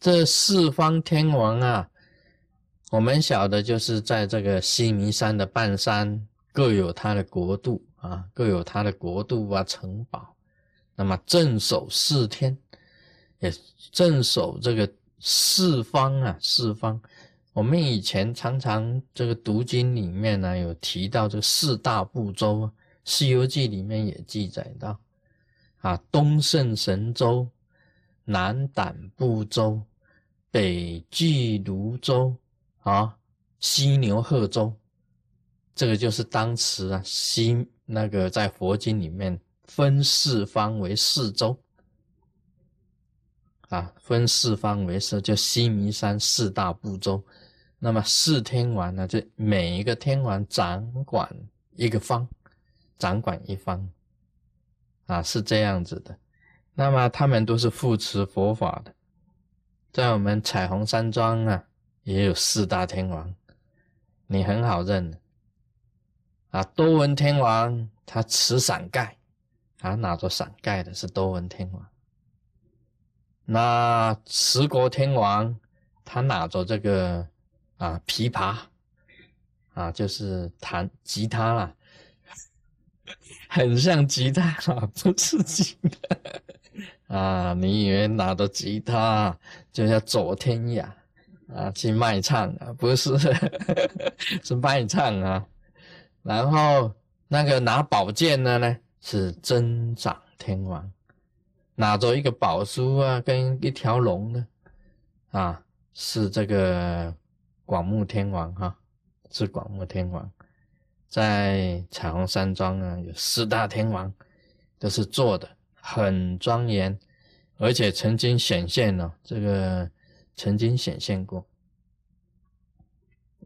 这四方天王啊，我们晓得就是在这个西弥山的半山各有他的国度啊，各有他的国度啊城堡。那么镇守四天，也镇守这个四方啊四方。我们以前常常这个读经里面呢有提到这四大部洲，《西游记》里面也记载到啊，东胜神州，南胆部洲。北俱泸州啊，西牛贺州，这个就是当时啊西那个在佛经里面分四方为四州啊，分四方为四，就西弥山四大部洲。那么四天王呢，就每一个天王掌管一个方，掌管一方啊，是这样子的。那么他们都是护持佛法的。在我们彩虹山庄啊，也有四大天王，你很好认啊。多闻天王他持伞盖，啊，拿着伞盖的是多闻天王。那持国天王他拿着这个啊琵琶，啊，就是弹吉他啦，很像吉他啊，不是吉他。啊，你以为拿着吉他就要走天涯啊，去卖唱啊？不是，是卖唱啊。然后那个拿宝剑的呢，是增长天王，拿着一个宝书啊，跟一条龙的啊，是这个广目天王哈，是广目天王。在彩虹山庄啊，有四大天王，都是做的。很庄严，而且曾经显现了，这个曾经显现过。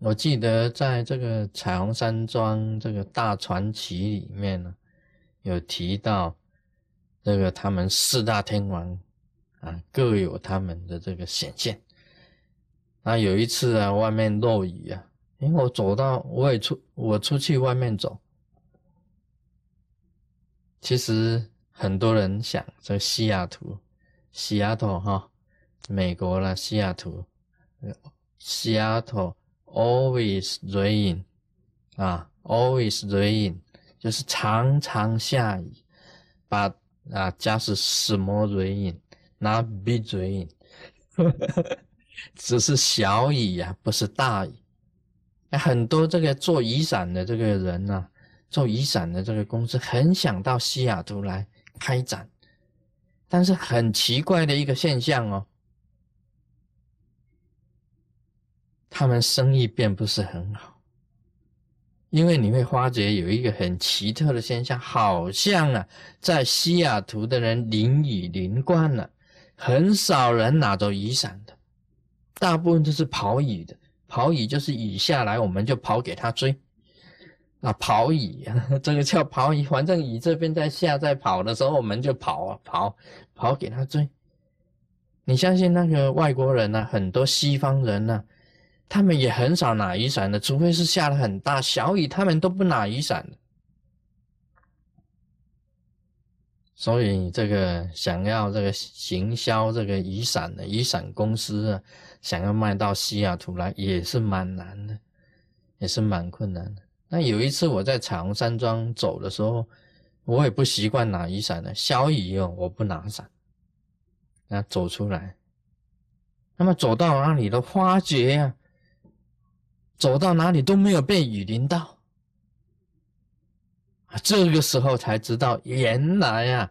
我记得在这个彩虹山庄这个大传奇里面呢，有提到这个他们四大天王啊，各有他们的这个显现。那有一次啊，外面落雨啊，因为我走到我也出我出去外面走，其实。很多人想这西雅图，西雅图哈，美国啦，西雅图，西雅图 always rain 啊，always rain 就是常常下雨，把啊加是什么 rain，not big rain，只是小雨呀，不是大雨。很多这个做雨伞的这个人呐，做雨伞的这个公司很想到西雅图来。开展，但是很奇怪的一个现象哦，他们生意并不是很好，因为你会发觉有一个很奇特的现象，好像啊，在西雅图的人淋雨淋惯了，很少人拿着雨伞的，大部分都是跑雨的，跑雨就是雨下来，我们就跑给他追。啊，跑雨，这个叫跑雨。反正雨这边在下，在跑的时候，我们就跑啊，跑，跑给他追。你相信那个外国人呢？很多西方人呢，他们也很少拿雨伞的，除非是下了很大小雨，他们都不拿雨伞的。所以这个想要这个行销这个雨伞的雨伞公司啊，想要卖到西雅图来，也是蛮难的，也是蛮困难的。那有一次我在彩虹山庄走的时候，我也不习惯拿雨伞的，小雨哦，我不拿伞，那走出来，那么走到哪里都发觉呀，走到哪里都没有被雨淋到，这个时候才知道原来呀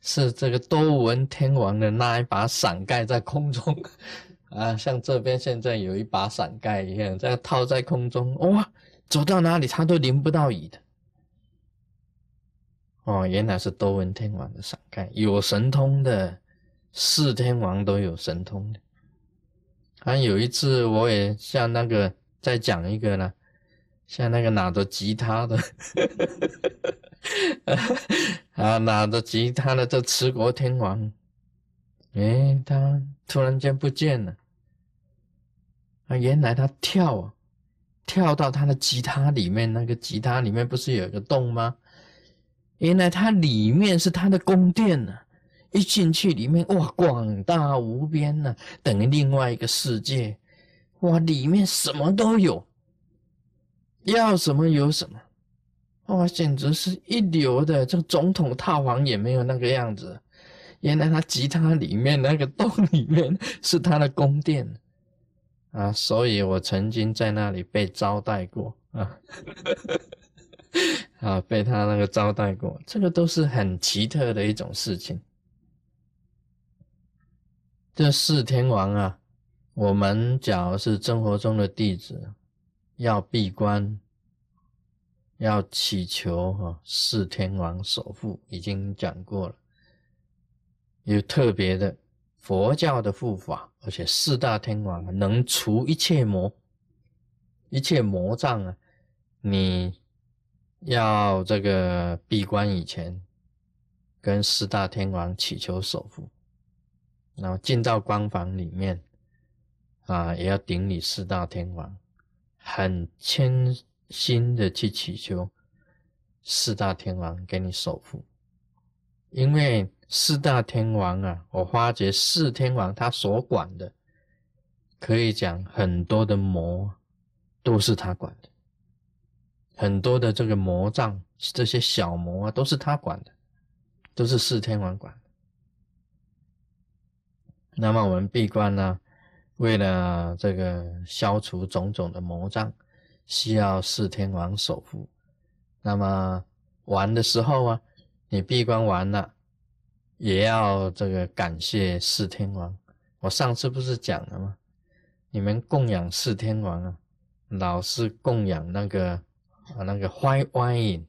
是这个多闻天王的那一把伞盖在空中，啊，像这边现在有一把伞盖一样，这样套在空中，哇！走到哪里，他都淋不到雨的。哦，原来是多闻天王的伞盖，有神通的，四天王都有神通的。还有一次，我也像那个再讲一个呢，像那个拿着吉他的，啊，拿着吉他的这持国天王，哎，他突然间不见了。啊，原来他跳啊。跳到他的吉他里面，那个吉他里面不是有一个洞吗？原来它里面是他的宫殿呢，一进去里面，哇，广大无边呐，等于另外一个世界。哇，里面什么都有，要什么有什么。哇，简直是一流的。这个总统套房也没有那个样子。原来他吉他里面那个洞里面是他的宫殿啊，所以我曾经在那里被招待过啊，啊，被他那个招待过。这个都是很奇特的一种事情。这四天王啊，我们假如是生活中的弟子，要闭关。要祈求哈四天王守护，已经讲过了。有特别的佛教的护法，而且四大天王能除一切魔，一切魔障啊！你要这个闭关以前，跟四大天王祈求守护，然后进到关房里面啊，也要顶礼四大天王，很谦。心的去祈求四大天王给你守护，因为四大天王啊，我发觉四天王他所管的，可以讲很多的魔都是他管的，很多的这个魔障，这些小魔啊都是他管的，都是四天王管。那么我们闭关呢，为了这个消除种种的魔障。需要四天王守护，那么玩的时候啊，你闭关完了，也要这个感谢四天王。我上次不是讲了吗？你们供养四天王啊，老是供养那个啊那个 white wine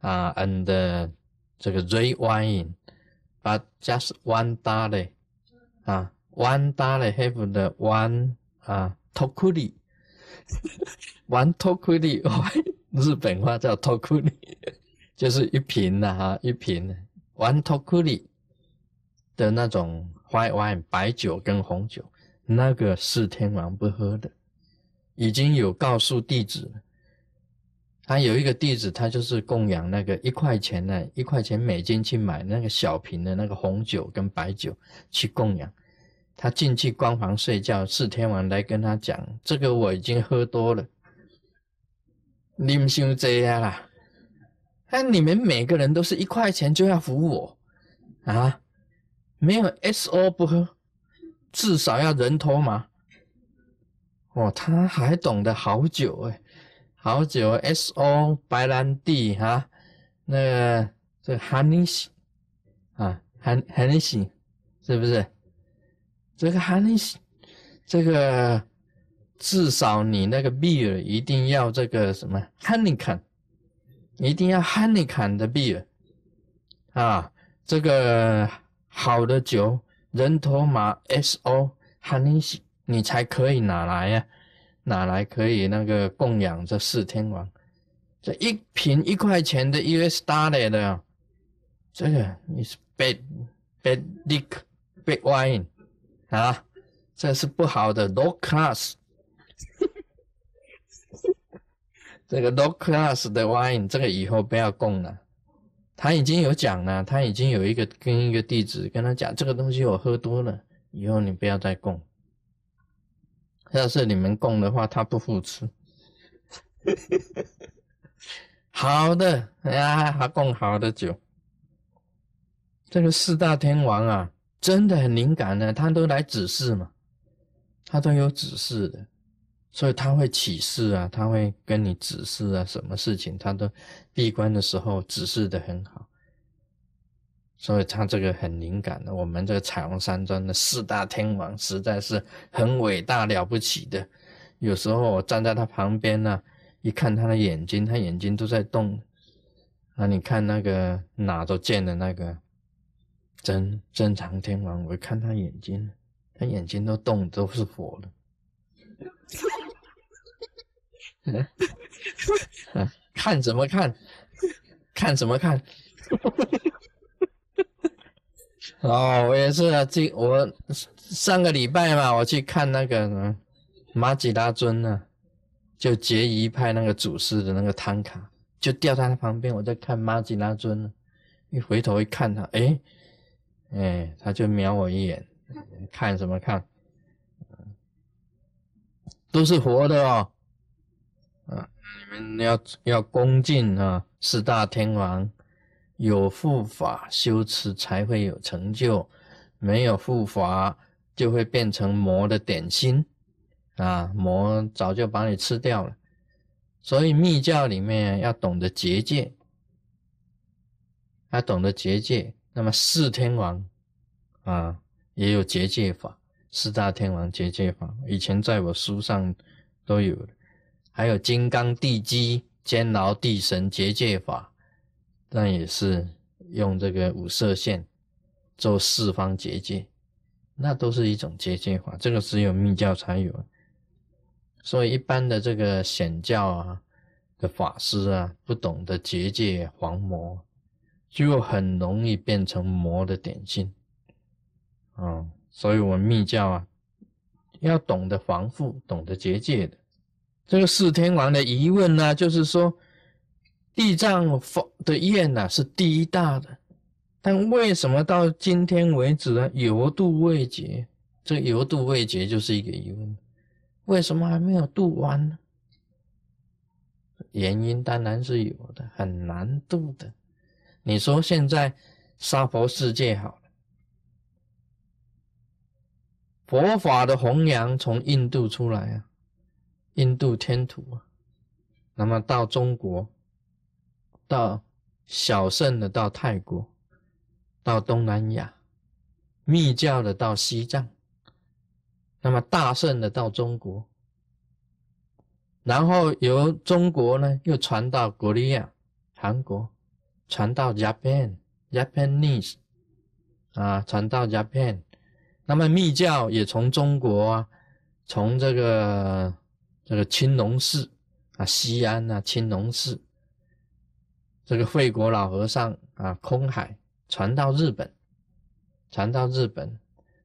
啊，and 这个 red wine，but just one dollar 啊，one dollar have the one 啊 tokuri。玩托库里，日本话叫托库里，就是一瓶的哈，一瓶玩托库里的那种 white wine 白酒跟红酒，那个是天王不喝的，已经有告诉弟子，他有一个弟子，他就是供养那个一块钱呢，一块钱美金去买那个小瓶的那个红酒跟白酒去供养。他进去关房睡觉，四天王来跟他讲：“这个我已经喝多了，你们想这样啦？那你们每个人都是一块钱就要服我啊？没有 S O 不喝，至少要人头嘛。哦，他还懂得好酒哎，好酒 S O 白兰地哈，那个这 Honey 啊 Honey，是不是？”这个 honey，这个至少你那个 beer 一定要这个什么 Honeycomb 一定要 honey can 的 beer 啊，这个好的酒人头马 so honey，你才可以拿来呀，拿来可以那个供养这四天王，这一瓶一块钱的 US dollar 的，这个你是 bad bad lick bad wine。啊，这是不好的，low class。这个 low class 的 wine，这个以后不要供了。他已经有讲了，他已经有一个跟一个弟子跟他讲，这个东西我喝多了，以后你不要再供。要是你们供的话，他不付吃。好的，呀，还供好的酒。这个四大天王啊。真的很敏感的，他都来指示嘛，他都有指示的，所以他会启示啊，他会跟你指示啊，什么事情他都闭关的时候指示的很好，所以他这个很敏感的。我们这个彩虹山庄的四大天王实在是很伟大了不起的，有时候我站在他旁边呢，一看他的眼睛，他眼睛都在动，啊，你看那个哪都见的那个。真真长天王，我看他眼睛，他眼睛都动，都是火的。看怎么看？看怎么看？哦，我也是啊，这我上个礼拜嘛，我去看那个马吉拉尊呢，就结仪派那个祖师的那个汤卡，就掉在他旁边，我在看马吉拉尊呢，一回头一看他，哎。哎，他就瞄我一眼，看什么看？都是活的哦，啊，你们要要恭敬啊，四大天王，有护法修持才会有成就，没有护法就会变成魔的点心，啊，魔早就把你吃掉了。所以密教里面要懂得结界，要懂得结界。那么四天王啊，也有结界法。四大天王结界法，以前在我书上都有，还有金刚地基监牢地神结界法，那也是用这个五色线做四方结界，那都是一种结界法，这个只有密教才有，所以一般的这个显教啊的法师啊，不懂得结界防魔，就很容易变成魔的点心，啊。所以，我们密教啊，要懂得防护，懂得结界的。这个四天王的疑问呢，就是说，地藏佛的愿呢是第一大的，但为什么到今天为止呢，犹度未结？这犹度未结就是一个疑问，为什么还没有度完呢？原因当然是有的，很难度的。你说现在娑婆世界好。佛法的弘扬从印度出来啊，印度天土啊，那么到中国，到小圣的到泰国，到东南亚，密教的到西藏，那么大圣的到中国，然后由中国呢又传到国利亚，韩国，传到 Japan，Japanese，啊，传到 Japan。那么密教也从中国啊，从这个这个青龙寺啊，西安啊，青龙寺，这个惠国老和尚啊，空海传到日本，传到日本。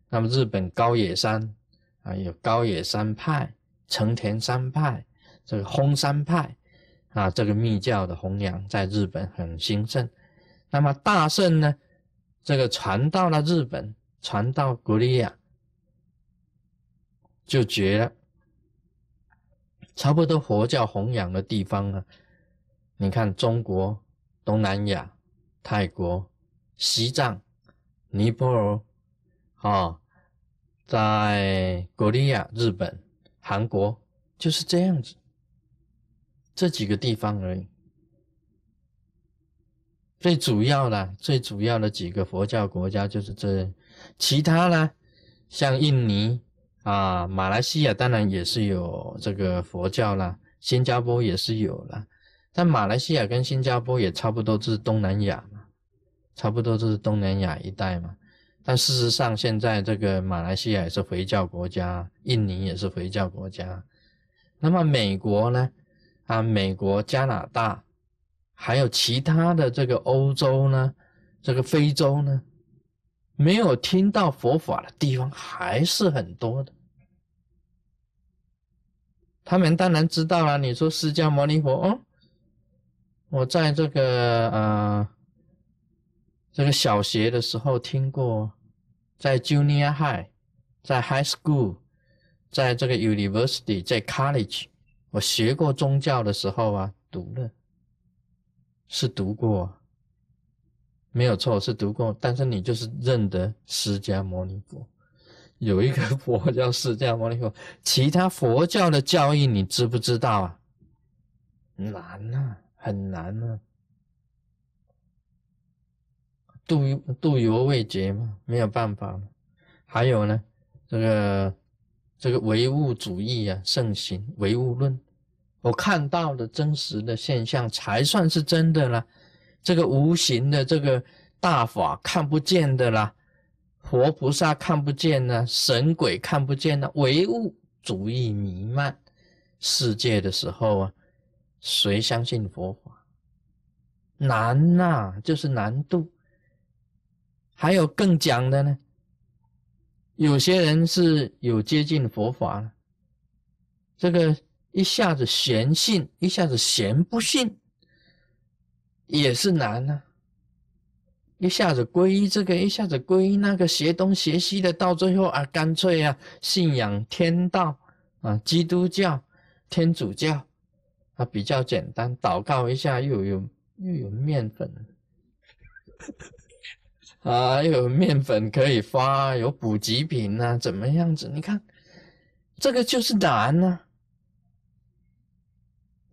那么日本高野山啊，有高野山派、成田山派、这个轰山派啊，这个密教的弘扬在日本很兴盛。那么大圣呢，这个传到了日本。传到古利亚就绝了，差不多佛教弘扬的地方啊，你看中国、东南亚、泰国、西藏、尼泊尔，啊，在古利亚、日本、韩国就是这样子，这几个地方而已。最主要的、最主要的几个佛教国家就是这。其他呢，像印尼啊、马来西亚，当然也是有这个佛教啦，新加坡也是有了。但马来西亚跟新加坡也差不多，是东南亚嘛，差不多就是东南亚一带嘛。但事实上，现在这个马来西亚也是回教国家，印尼也是回教国家。那么美国呢？啊，美国、加拿大，还有其他的这个欧洲呢，这个非洲呢？没有听到佛法的地方还是很多的。他们当然知道了。你说释迦牟尼佛，哦，我在这个呃这个小学的时候听过，在 Junior High，在 High School，在这个 University，在 College，我学过宗教的时候啊，读了，是读过。没有错，是读过，但是你就是认得释迦牟尼佛，有一个 佛叫释迦牟尼佛，其他佛教的教义你知不知道啊？难啊，很难啊，度度犹未绝嘛，没有办法嘛还有呢，这个这个唯物主义啊盛行，唯物论，我看到的真实的现象才算是真的了。这个无形的这个大法看不见的啦，活菩萨看不见呢，神鬼看不见呢，唯物主义弥漫世界的时候啊，谁相信佛法？难呐，就是难度。还有更讲的呢，有些人是有接近佛法了，这个一下子玄信，一下子玄不信。也是难呢，一下子皈依这个，一下子皈依那个，学东学西的，到最后啊，干脆啊，信仰天道啊，基督教、天主教啊，比较简单，祷告一下又有又有面粉啊，又有面粉可以发，有补给品啊，怎么样子？你看，这个就是难呢。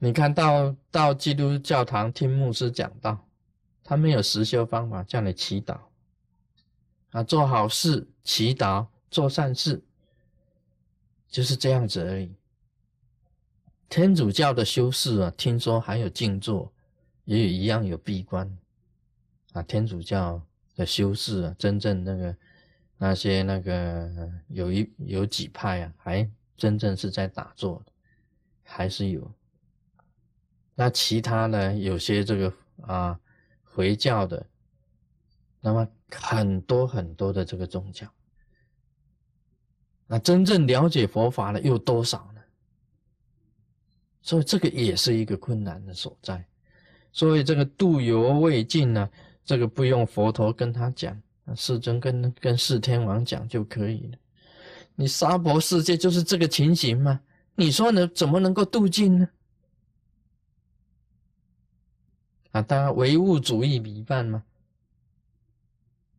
你看到到基督教堂听牧师讲道。他没有实修方法，叫你祈祷啊，做好事，祈祷，做善事，就是这样子而已。天主教的修士啊，听说还有静坐，也有一样有闭关啊。天主教的修士啊，真正那个那些那个有一有几派啊，还真正是在打坐，还是有。那其他呢，有些这个啊。回教的，那么很多很多的这个宗教，那真正了解佛法的又多少呢？所以这个也是一个困难的所在。所以这个度犹未尽呢，这个不用佛陀跟他讲，世尊跟跟四天王讲就可以了。你娑婆世界就是这个情形吗？你说呢？怎么能够度尽呢？啊，他唯物主义弥漫吗？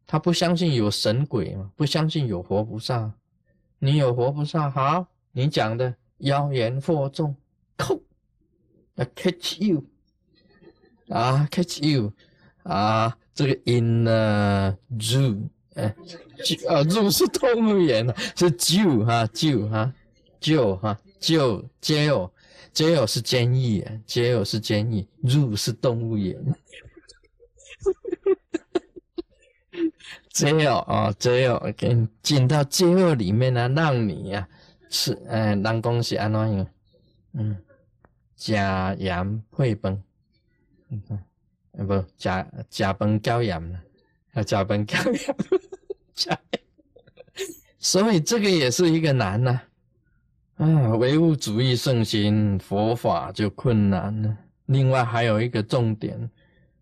他不相信有神鬼吗？不相信有活菩萨？你有活菩萨好，你讲的妖言惑众，扣，要 catch you，啊，catch you，啊，这个 in zoo，哎，啊，zoo 是动物园啊，是 zoo 哈，zoo 哈，zoo 哈，zoo，jail。Jail 是监狱，jail 是监狱，zoo 是动物园。jail 啊，jail 给你进到 jail 里面呢，让你呀吃，呃，人讲是安怎样？嗯，加盐配饭，嗯，不，加加饭加盐了，要加饭加盐，加，所以这个也是一个难呐。啊，唯物主义盛行，佛法就困难了。另外还有一个重点，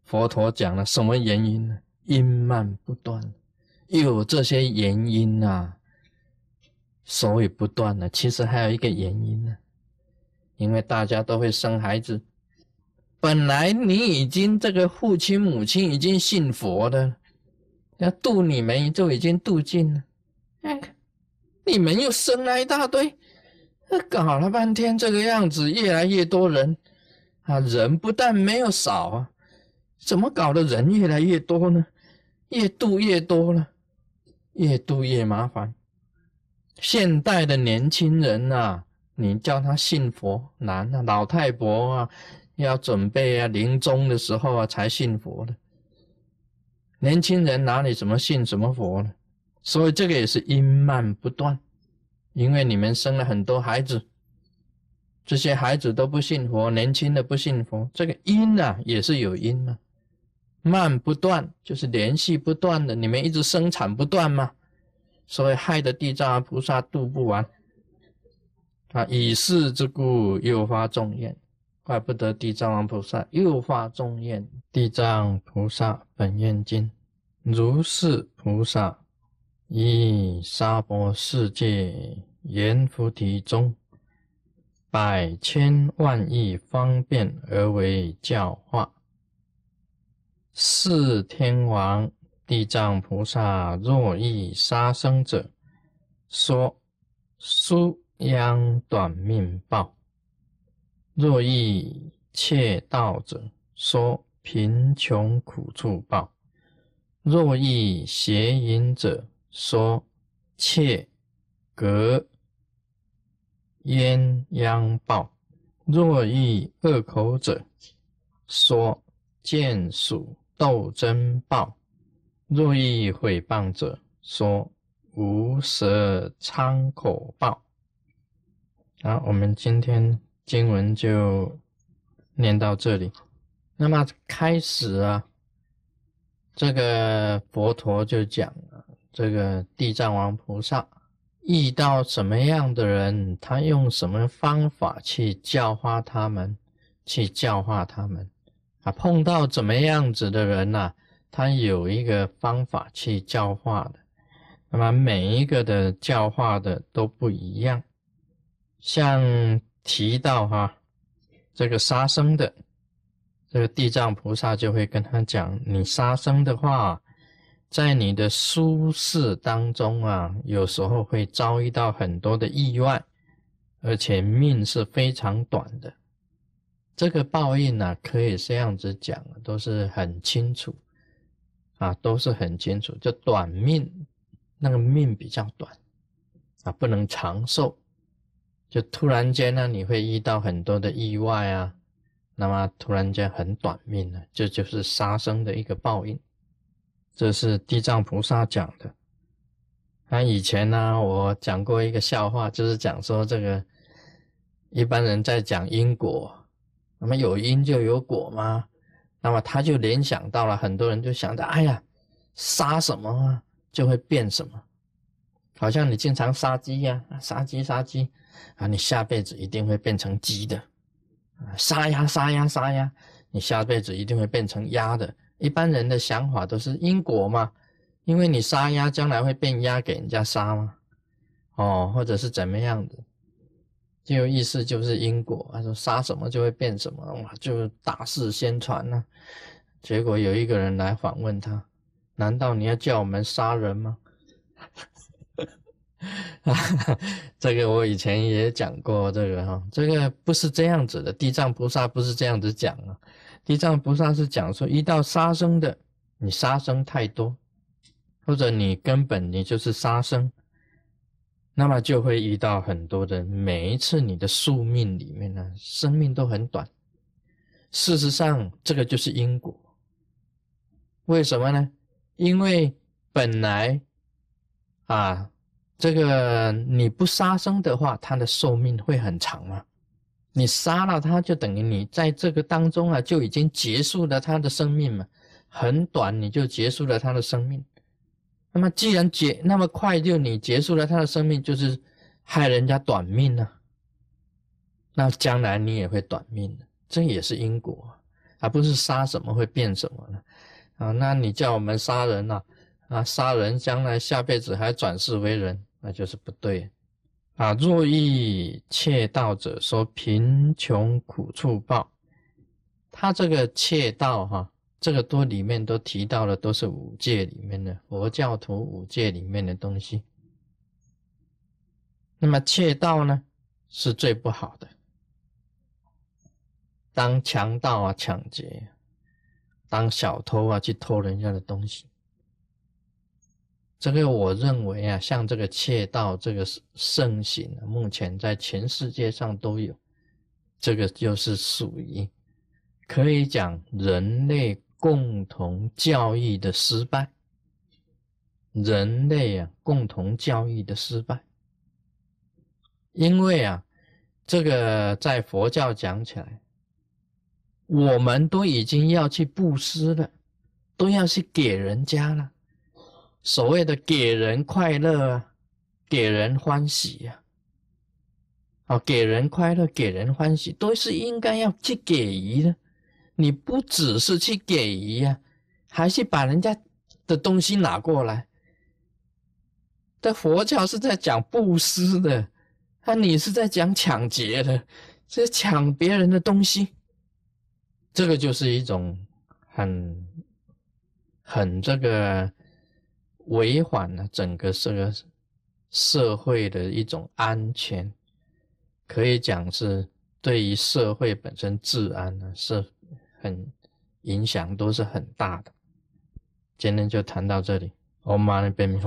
佛陀讲了什么原因呢？因慢不断，有这些原因啊，所以不断了。其实还有一个原因呢，因为大家都会生孩子，本来你已经这个父亲母亲已经信佛的，要度你们就已经度尽了，哎，你们又生了一大堆。搞了半天这个样子，越来越多人啊，人不但没有少啊，怎么搞的人越来越多呢？越度越多了，越度越麻烦。现代的年轻人啊，你叫他信佛难啊，老太婆啊，要准备啊临终的时候啊才信佛的。年轻人哪里怎么信什么佛呢？所以这个也是因慢不断。因为你们生了很多孩子，这些孩子都不信佛，年轻的不信佛，这个因啊也是有因嘛，慢不断就是联系不断的，你们一直生产不断嘛，所以害得地藏王菩萨度不完，啊，以是之故又发众愿，怪不得地藏王菩萨又发众愿，地藏菩萨本愿经，如是菩萨。以沙婆世界阎浮提中百千万亿方便而为教化。四天王地藏菩萨若遇杀生者，说殊殃短命报；若遇窃盗者，说贫穷苦处报；若遇邪淫者，说切隔鸳鸯报，若遇恶口者，说见鼠斗争报；若遇毁谤者，说无舌苍口报。好，我们今天经文就念到这里。那么开始啊，这个佛陀就讲了。这个地藏王菩萨遇到什么样的人，他用什么方法去教化他们，去教化他们啊？碰到怎么样子的人呐，他有一个方法去教化的。那么每一个的教化的都不一样。像提到哈，这个杀生的，这个地藏菩萨就会跟他讲：你杀生的话，在你的舒适当中啊，有时候会遭遇到很多的意外，而且命是非常短的。这个报应呢，可以这样子讲，都是很清楚啊，都是很清楚。就短命，那个命比较短啊，不能长寿。就突然间呢，你会遇到很多的意外啊，那么突然间很短命了，这就是杀生的一个报应。这是地藏菩萨讲的。那以前呢，我讲过一个笑话，就是讲说这个一般人在讲因果，那么有因就有果吗？那么他就联想到了很多人就想着，哎呀，杀什么啊就会变什么，好像你经常杀鸡呀，杀鸡杀鸡。啊，你下辈子一定会变成鸡的，啊，杀鸭杀鸭杀鸭，你下辈子一定会变成鸭的。一般人的想法都是因果嘛，因为你杀鸭，将来会变鸭给人家杀吗？哦，或者是怎么样的，就意思就是因果。他说杀什么就会变什么，哇，就大肆宣传呢。结果有一个人来访问他，难道你要叫我们杀人吗？这个我以前也讲过，这个哈，这个不是这样子的。地藏菩萨不是这样子讲啊，地藏菩萨是讲说，遇到杀生的，你杀生太多，或者你根本你就是杀生，那么就会遇到很多的。每一次你的宿命里面呢，生命都很短。事实上，这个就是因果。为什么呢？因为本来啊。这个你不杀生的话，它的寿命会很长吗？你杀了他，就等于你在这个当中啊，就已经结束了他的生命嘛。很短，你就结束了他的生命。那么既然结那么快就你结束了他的生命，就是害人家短命呢。那将来你也会短命的，这也是因果，而不是杀什么会变什么呢？啊，那你叫我们杀人呐？啊，杀人将来下辈子还转世为人？那就是不对啊！若遇窃盗者，说贫穷苦处报。他这个窃盗哈，这个都里面都提到了，都是五戒里面的佛教徒五戒里面的东西。那么窃盗呢，是最不好的。当强盗啊，抢劫；当小偷啊，去偷人家的东西。这个我认为啊，像这个窃盗这个盛行，目前在全世界上都有。这个就是属于可以讲人类共同教育的失败。人类啊，共同教育的失败。因为啊，这个在佛教讲起来，我们都已经要去布施了，都要去给人家了。所谓的给人快乐啊，给人欢喜呀，哦，给人快乐，给人欢喜，都是应该要去给予的。你不只是去给予啊，还是把人家的东西拿过来。但佛教是在讲布施的，啊你是在讲抢劫的，是抢别人的东西。这个就是一种很很这个。违反了整个这个社会的一种安全，可以讲是对于社会本身治安呢是很影响，都是很大的。今天就谈到这里，我们马上变面。